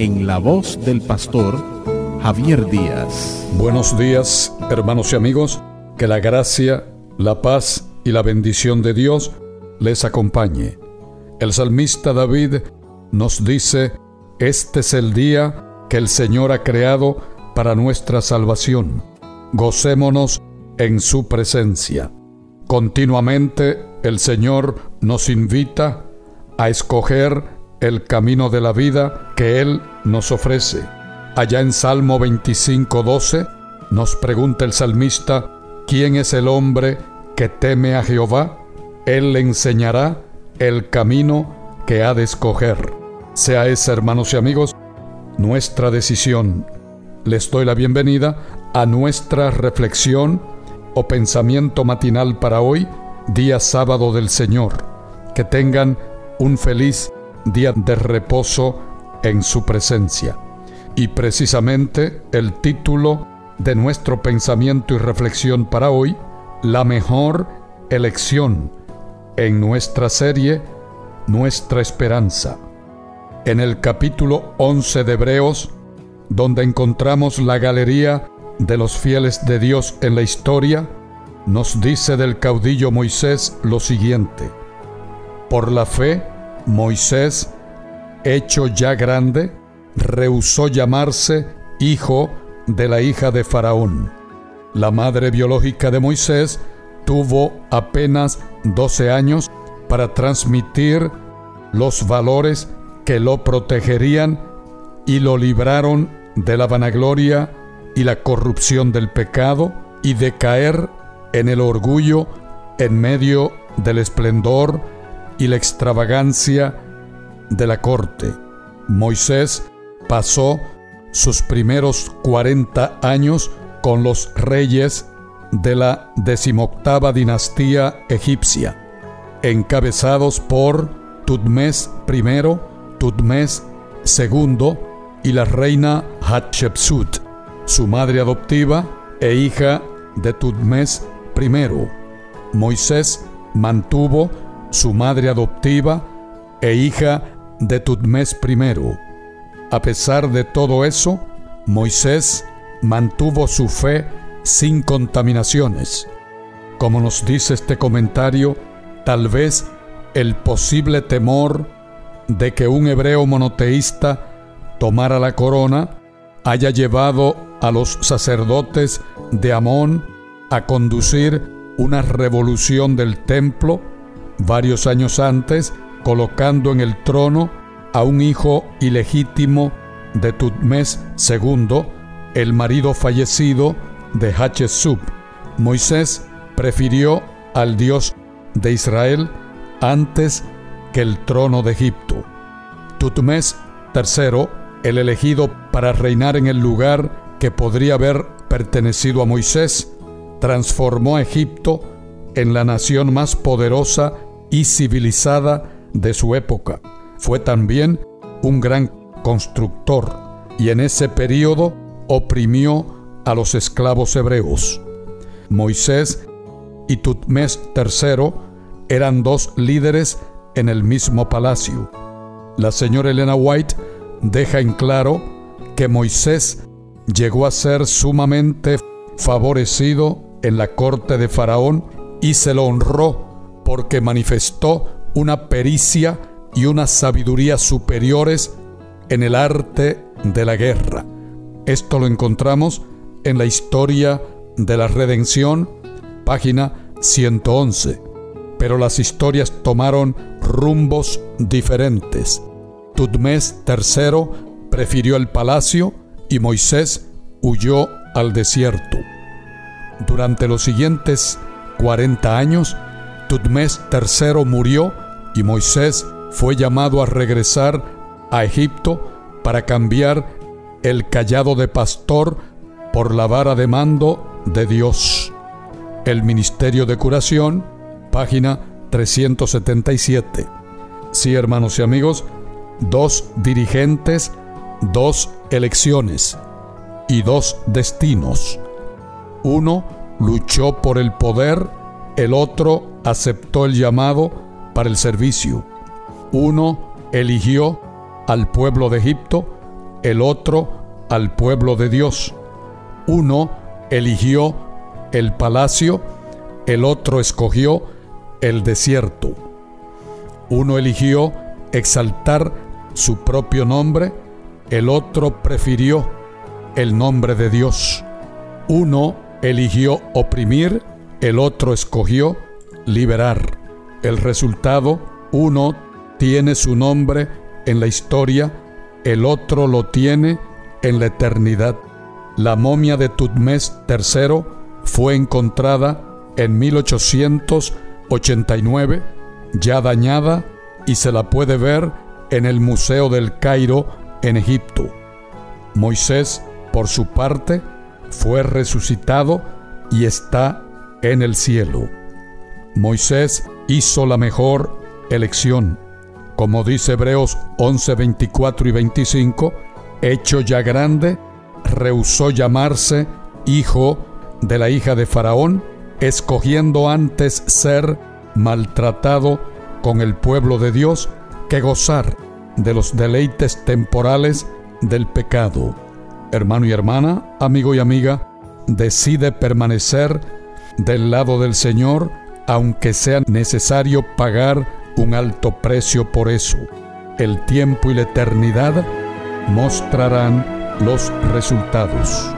en la voz del pastor Javier Díaz. Buenos días, hermanos y amigos. Que la gracia, la paz y la bendición de Dios les acompañe. El salmista David nos dice, este es el día que el Señor ha creado para nuestra salvación. Gocémonos en su presencia. Continuamente el Señor nos invita a escoger el camino de la vida que Él nos ofrece. Allá en Salmo 25:12 nos pregunta el salmista, ¿quién es el hombre que teme a Jehová? Él le enseñará el camino que ha de escoger. Sea ese, hermanos y amigos, nuestra decisión. Les doy la bienvenida a nuestra reflexión o pensamiento matinal para hoy, día sábado del Señor. Que tengan un feliz día de reposo en su presencia. Y precisamente el título de nuestro pensamiento y reflexión para hoy, la mejor elección en nuestra serie Nuestra Esperanza. En el capítulo 11 de Hebreos, donde encontramos la galería de los fieles de Dios en la historia, nos dice del caudillo Moisés lo siguiente. Por la fe, Moisés, hecho ya grande, rehusó llamarse hijo de la hija de Faraón. La madre biológica de Moisés tuvo apenas 12 años para transmitir los valores que lo protegerían y lo libraron de la vanagloria y la corrupción del pecado y de caer en el orgullo en medio del esplendor y la extravagancia de la corte. Moisés pasó sus primeros 40 años con los reyes de la decimoctava dinastía egipcia, encabezados por Tutmés I, Tutmés II y la reina Hatshepsut, su madre adoptiva e hija de Tutmés I. Moisés mantuvo su madre adoptiva e hija de Tutmés I. A pesar de todo eso, Moisés mantuvo su fe sin contaminaciones. Como nos dice este comentario, tal vez el posible temor de que un hebreo monoteísta tomara la corona haya llevado a los sacerdotes de Amón a conducir una revolución del templo varios años antes, colocando en el trono a un hijo ilegítimo de Tutmés II, el marido fallecido de Hatshepsut. Moisés prefirió al Dios de Israel antes que el trono de Egipto. Tutmés III, el elegido para reinar en el lugar que podría haber pertenecido a Moisés, transformó a Egipto en la nación más poderosa y civilizada de su época. Fue también un gran constructor y en ese periodo oprimió a los esclavos hebreos. Moisés y Tutmés III eran dos líderes en el mismo palacio. La señora Elena White deja en claro que Moisés llegó a ser sumamente favorecido en la corte de Faraón y se lo honró porque manifestó una pericia y una sabiduría superiores en el arte de la guerra. Esto lo encontramos en la historia de la redención, página 111. Pero las historias tomaron rumbos diferentes. Tutmés III prefirió el palacio y Moisés huyó al desierto. Durante los siguientes 40 años, Tutmés III murió y Moisés fue llamado a regresar a Egipto para cambiar el callado de pastor por la vara de mando de Dios. El Ministerio de Curación, página 377. Sí, hermanos y amigos, dos dirigentes, dos elecciones y dos destinos. Uno luchó por el poder, el otro aceptó el llamado para el servicio. Uno eligió al pueblo de Egipto, el otro al pueblo de Dios. Uno eligió el palacio, el otro escogió el desierto. Uno eligió exaltar su propio nombre, el otro prefirió el nombre de Dios. Uno eligió oprimir, el otro escogió liberar. El resultado, uno tiene su nombre en la historia, el otro lo tiene en la eternidad. La momia de Tutmés III fue encontrada en 1889, ya dañada, y se la puede ver en el Museo del Cairo, en Egipto. Moisés, por su parte, fue resucitado y está en el cielo. Moisés hizo la mejor elección. Como dice Hebreos 11, 24 y 25, hecho ya grande, rehusó llamarse hijo de la hija de Faraón, escogiendo antes ser maltratado con el pueblo de Dios que gozar de los deleites temporales del pecado. Hermano y hermana, amigo y amiga, decide permanecer del lado del Señor aunque sea necesario pagar un alto precio por eso. El tiempo y la eternidad mostrarán los resultados.